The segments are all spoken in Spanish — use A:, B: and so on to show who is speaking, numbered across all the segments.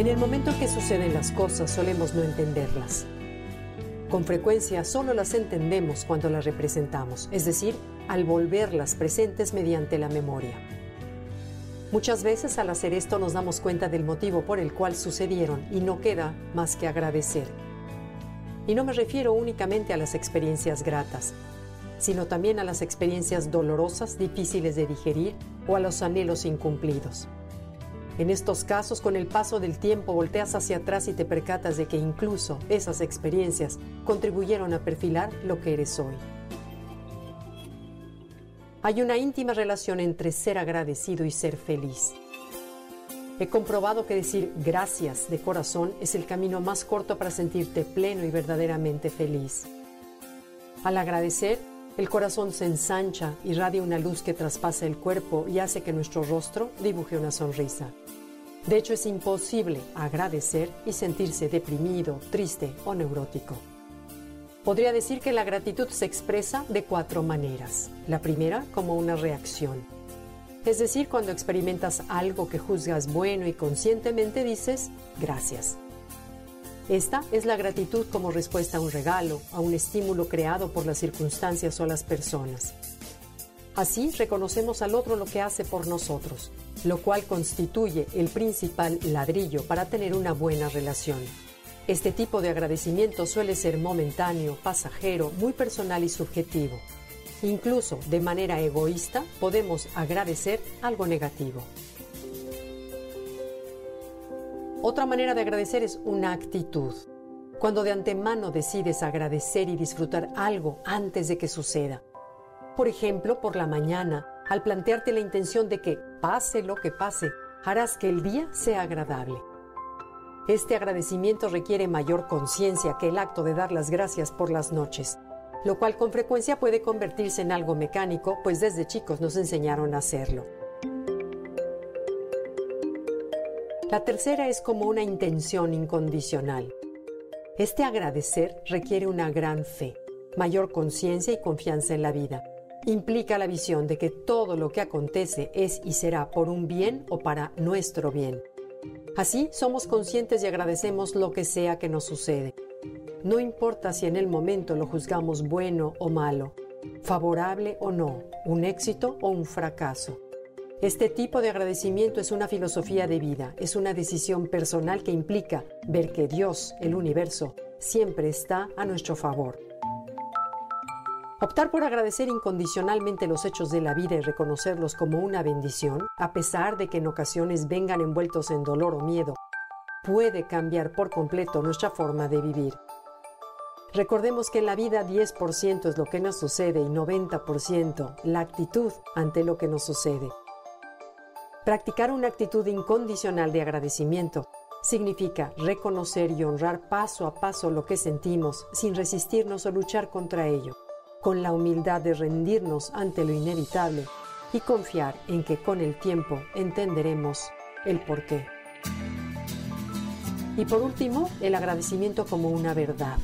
A: En el momento en que suceden las cosas solemos no entenderlas. Con frecuencia solo las entendemos cuando las representamos, es decir, al volverlas presentes mediante la memoria. Muchas veces al hacer esto nos damos cuenta del motivo por el cual sucedieron y no queda más que agradecer. Y no me refiero únicamente a las experiencias gratas, sino también a las experiencias dolorosas, difíciles de digerir o a los anhelos incumplidos. En estos casos, con el paso del tiempo, volteas hacia atrás y te percatas de que incluso esas experiencias contribuyeron a perfilar lo que eres hoy. Hay una íntima relación entre ser agradecido y ser feliz. He comprobado que decir gracias de corazón es el camino más corto para sentirte pleno y verdaderamente feliz. Al agradecer, el corazón se ensancha, irradia una luz que traspasa el cuerpo y hace que nuestro rostro dibuje una sonrisa. De hecho, es imposible agradecer y sentirse deprimido, triste o neurótico. Podría decir que la gratitud se expresa de cuatro maneras. La primera, como una reacción. Es decir, cuando experimentas algo que juzgas bueno y conscientemente dices gracias. Esta es la gratitud como respuesta a un regalo, a un estímulo creado por las circunstancias o las personas. Así reconocemos al otro lo que hace por nosotros, lo cual constituye el principal ladrillo para tener una buena relación. Este tipo de agradecimiento suele ser momentáneo, pasajero, muy personal y subjetivo. Incluso de manera egoísta podemos agradecer algo negativo. Otra manera de agradecer es una actitud. Cuando de antemano decides agradecer y disfrutar algo antes de que suceda. Por ejemplo, por la mañana, al plantearte la intención de que, pase lo que pase, harás que el día sea agradable. Este agradecimiento requiere mayor conciencia que el acto de dar las gracias por las noches, lo cual con frecuencia puede convertirse en algo mecánico, pues desde chicos nos enseñaron a hacerlo. La tercera es como una intención incondicional. Este agradecer requiere una gran fe, mayor conciencia y confianza en la vida implica la visión de que todo lo que acontece es y será por un bien o para nuestro bien. Así somos conscientes y agradecemos lo que sea que nos sucede. No importa si en el momento lo juzgamos bueno o malo, favorable o no, un éxito o un fracaso. Este tipo de agradecimiento es una filosofía de vida, es una decisión personal que implica ver que Dios, el universo, siempre está a nuestro favor. Optar por agradecer incondicionalmente los hechos de la vida y reconocerlos como una bendición, a pesar de que en ocasiones vengan envueltos en dolor o miedo, puede cambiar por completo nuestra forma de vivir. Recordemos que en la vida 10% es lo que nos sucede y 90% la actitud ante lo que nos sucede. Practicar una actitud incondicional de agradecimiento significa reconocer y honrar paso a paso lo que sentimos sin resistirnos o luchar contra ello con la humildad de rendirnos ante lo inevitable y confiar en que con el tiempo entenderemos el porqué. Y por último, el agradecimiento como una verdad.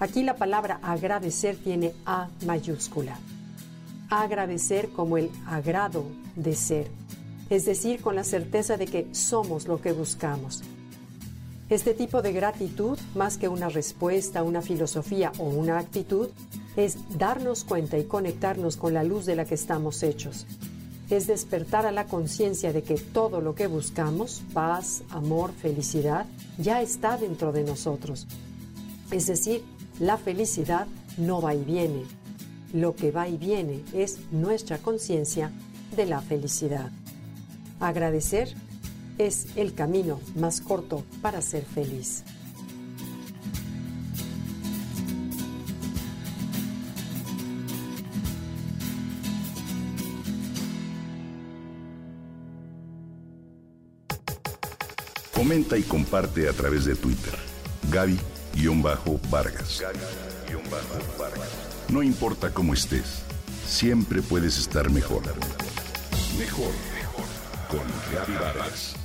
A: Aquí la palabra agradecer tiene A mayúscula. Agradecer como el agrado de ser, es decir, con la certeza de que somos lo que buscamos. Este tipo de gratitud, más que una respuesta, una filosofía o una actitud, es darnos cuenta y conectarnos con la luz de la que estamos hechos. Es despertar a la conciencia de que todo lo que buscamos, paz, amor, felicidad, ya está dentro de nosotros. Es decir, la felicidad no va y viene. Lo que va y viene es nuestra conciencia de la felicidad. Agradecer es el camino más corto para ser feliz.
B: Comenta y comparte a través de Twitter. Gaby-Vargas. Gaby-Vargas. No importa cómo estés, siempre puedes estar mejor. Mejor. Con Gaby Vargas.